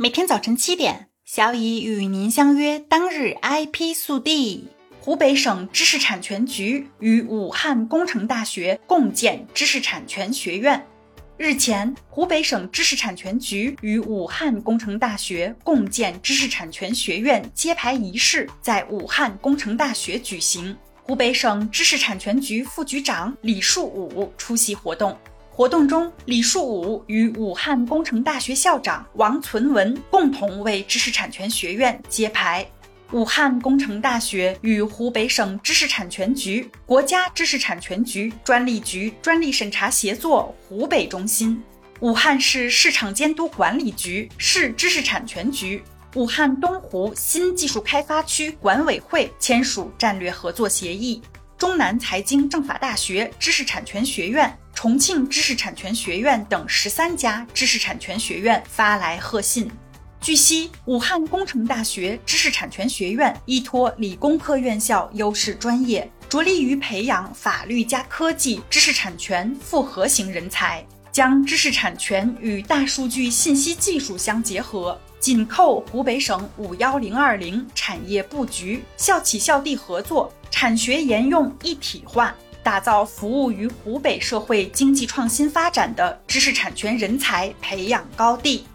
每天早晨七点，小乙与您相约当日 IP 速递。湖北省知识产权局与武汉工程大学共建知识产权学院。日前，湖北省知识产权局与武汉工程大学共建知识产权学院揭牌仪式在武汉工程大学举行。湖北省知识产权局副局长李树武出席活动。活动中，李树武与武汉工程大学校长王存文共同为知识产权学院揭牌。武汉工程大学与湖北省知识产权局、国家知识产权局专利局专利审查协作湖北中心、武汉市市场监督管理局市知识产权局。武汉东湖新技术开发区管委会签署战略合作协议，中南财经政法大学知识产权学院、重庆知识产权学院等十三家知识产权学院发来贺信。据悉，武汉工程大学知识产权学院依托理工科院校优势专业，着力于培养法律加科技、知识产权复合型人才，将知识产权与大数据信息技术相结合。紧扣湖北省五幺零二零产业布局，校企校地合作，产学研用一体化，打造服务于湖北社会经济创新发展的知识产权人才培养高地。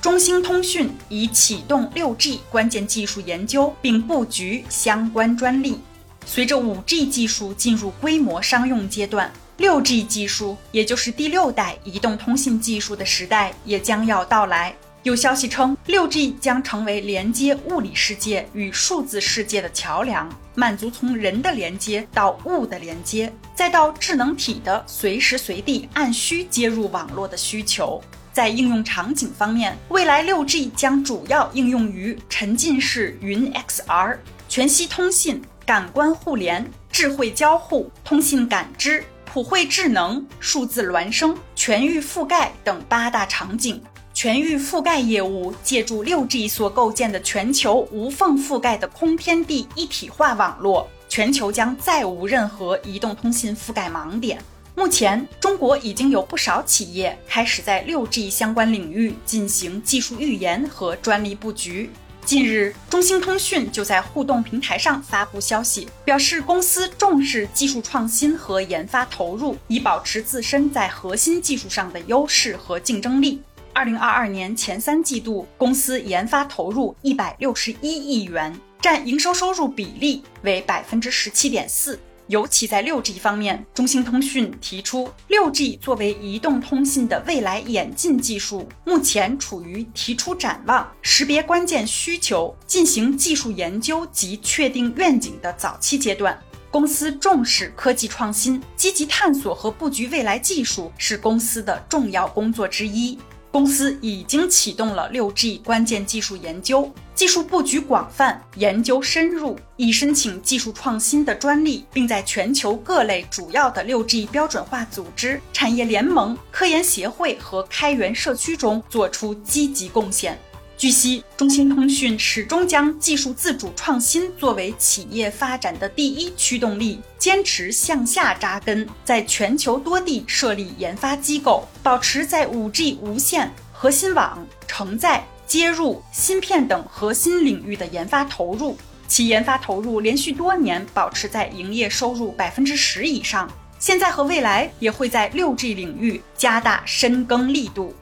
中兴通讯已启动六 G 关键技术研究，并布局相关专利。随着五 G 技术进入规模商用阶段，六 G 技术，也就是第六代移动通信技术的时代也将要到来。有消息称，六 G 将成为连接物理世界与数字世界的桥梁，满足从人的连接到物的连接，再到智能体的随时随地按需接入网络的需求。在应用场景方面，未来六 G 将主要应用于沉浸式云 XR、全息通信、感官互联、智慧交互、通信感知、普惠智能、数字孪生、全域覆盖等八大场景。全域覆盖业务借助六 G 所构建的全球无缝覆盖的空天地一体化网络，全球将再无任何移动通信覆盖盲点。目前，中国已经有不少企业开始在六 G 相关领域进行技术预研和专利布局。近日，中兴通讯就在互动平台上发布消息，表示公司重视技术创新和研发投入，以保持自身在核心技术上的优势和竞争力。二零二二年前三季度，公司研发投入一百六十一亿元，占营收收入比例为百分之十七点四。尤其在六 G 方面，中兴通讯提出，六 G 作为移动通信的未来演进技术，目前处于提出展望、识别关键需求、进行技术研究及确定愿景的早期阶段。公司重视科技创新，积极探索和布局未来技术，是公司的重要工作之一。公司已经启动了六 G 关键技术研究，技术布局广泛，研究深入，已申请技术创新的专利，并在全球各类主要的六 G 标准化组织、产业联盟、科研协会和开源社区中做出积极贡献。据悉，中兴通讯始终将技术自主创新作为企业发展的第一驱动力，坚持向下扎根，在全球多地设立研发机构，保持在 5G 无线、核心网、承载、接入、芯片等核心领域的研发投入。其研发投入连续多年保持在营业收入百分之十以上，现在和未来也会在 6G 领域加大深耕力度。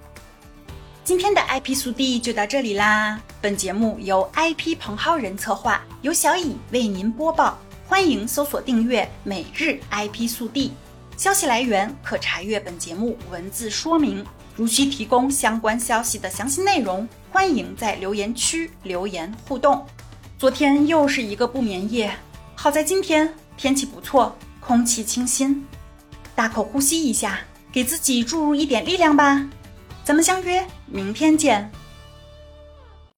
今天的 IP 速递就到这里啦！本节目由 IP 彭浩人策划，由小乙为您播报。欢迎搜索订阅每日 IP 速递，消息来源可查阅本节目文字说明。如需提供相关消息的详细内容，欢迎在留言区留言互动。昨天又是一个不眠夜，好在今天天气不错，空气清新，大口呼吸一下，给自己注入一点力量吧。咱们相约明天见。